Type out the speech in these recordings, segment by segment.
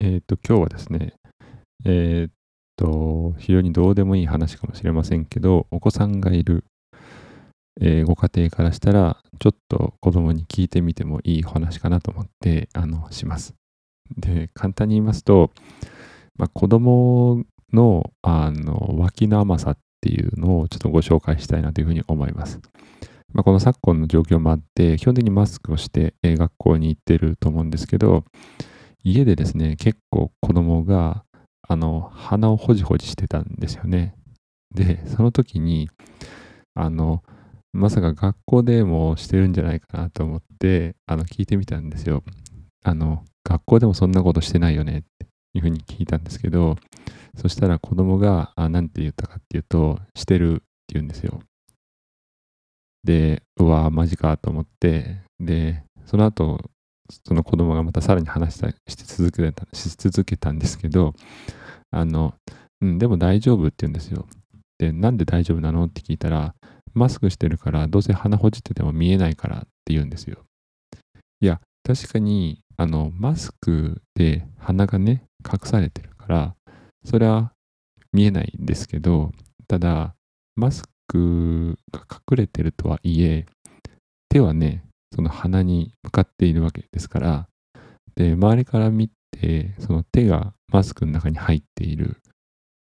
えっ、と、今日はですね、えっ、と、非常にどうでもいい話かもしれませんけど、お子さんがいる、えーご家庭からしたら、ちょっと子供に聞いてみてもいい話かなと思って、あの、します。で、簡単に言いますと、まあ、子供の、あの、脇の甘さっていうのをちょっとご紹介したいなというふうに思います。まあ、この昨今の状況もあって、基本的にマスクをして、えー学校に行ってると思うんですけど、家でですね、結構子供が、あの、鼻をほじほじしてたんですよね。で、その時に、あの、まさか学校でもしてるんじゃないかなと思って、あの、聞いてみたんですよ。あの、学校でもそんなことしてないよねっていうふうに聞いたんですけど、そしたら子供が、あ、なんて言ったかっていうと、してるって言うんですよ。で、うわマジかと思って、で、その後、その子供がまたさらに話したし続けたし続けたんですけど、あの、うん、でも大丈夫って言うんですよ。で、なんで大丈夫なのって聞いたら、マスクしてるから、どうせ鼻ほじってても見えないからって言うんですよ。いや、確かに、あの、マスクで鼻がね、隠されてるから、それは見えないんですけど、ただ、マスクが隠れてるとはいえ、手はね、その鼻に向かっているわけですから、で、周りから見て、その手がマスクの中に入っている。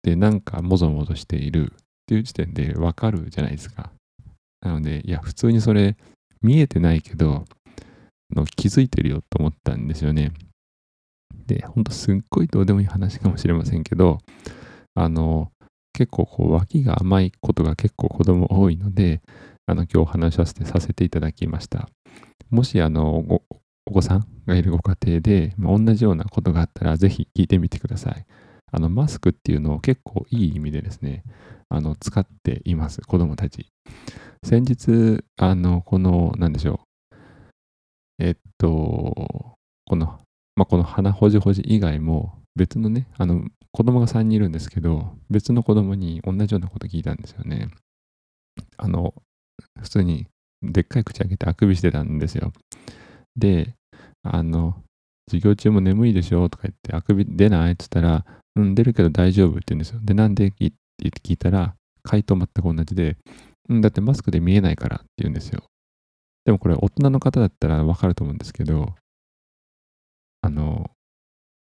で、なんかもぞもぞしているっていう時点でわかるじゃないですか。なので、いや、普通にそれ見えてないけど、の気づいてるよと思ったんですよね。で、ほんとすっごいどうでもいい話かもしれませんけど、あの、結構こう脇が甘いことが結構子供多いので、あの、今日話させてさせていただきました。もし、あの、お子さんがいるご家庭で、まあ、同じようなことがあったら、ぜひ聞いてみてください。あの、マスクっていうのを結構いい意味でですね、あの、使っています、子供たち。先日、あの、この、なんでしょう。えっと、この、まあ、この鼻ほじほじ以外も、別のね、あの、子供が3人いるんですけど、別の子供に同じようなこと聞いたんですよね。あの、普通にでっかい口開けてあくびしてたんですよ。で、あの、授業中も眠いでしょとか言って、あくび出ない？って言ったら、うん、出るけど大丈夫って言うんですよ。で、なんで？って聞いたら、回答全く同じで、うん、だってマスクで見えないからって言うんですよ。でもこれ大人の方だったらわかると思うんですけど、あの、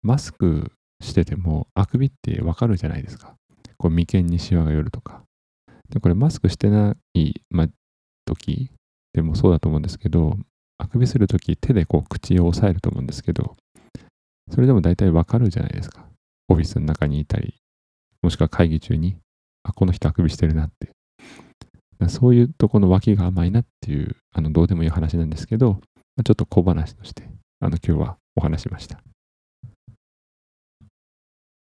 マスクしててもあくびってわかるじゃないですか。こう眉間にシワが寄るとか。で、これマスクしてない、ま、時でもそうだと思うんですけど、あくびするとき手でこう口を押さえると思うんですけど、それでも大体わかるじゃないですか。オフィスの中にいたり、もしくは会議中に、あ、この人あくびしてるなって。そういうとこの脇が甘いなっていう、あの、どうでもいい話なんですけど、ちょっと小話として、あの、今日はお話しました。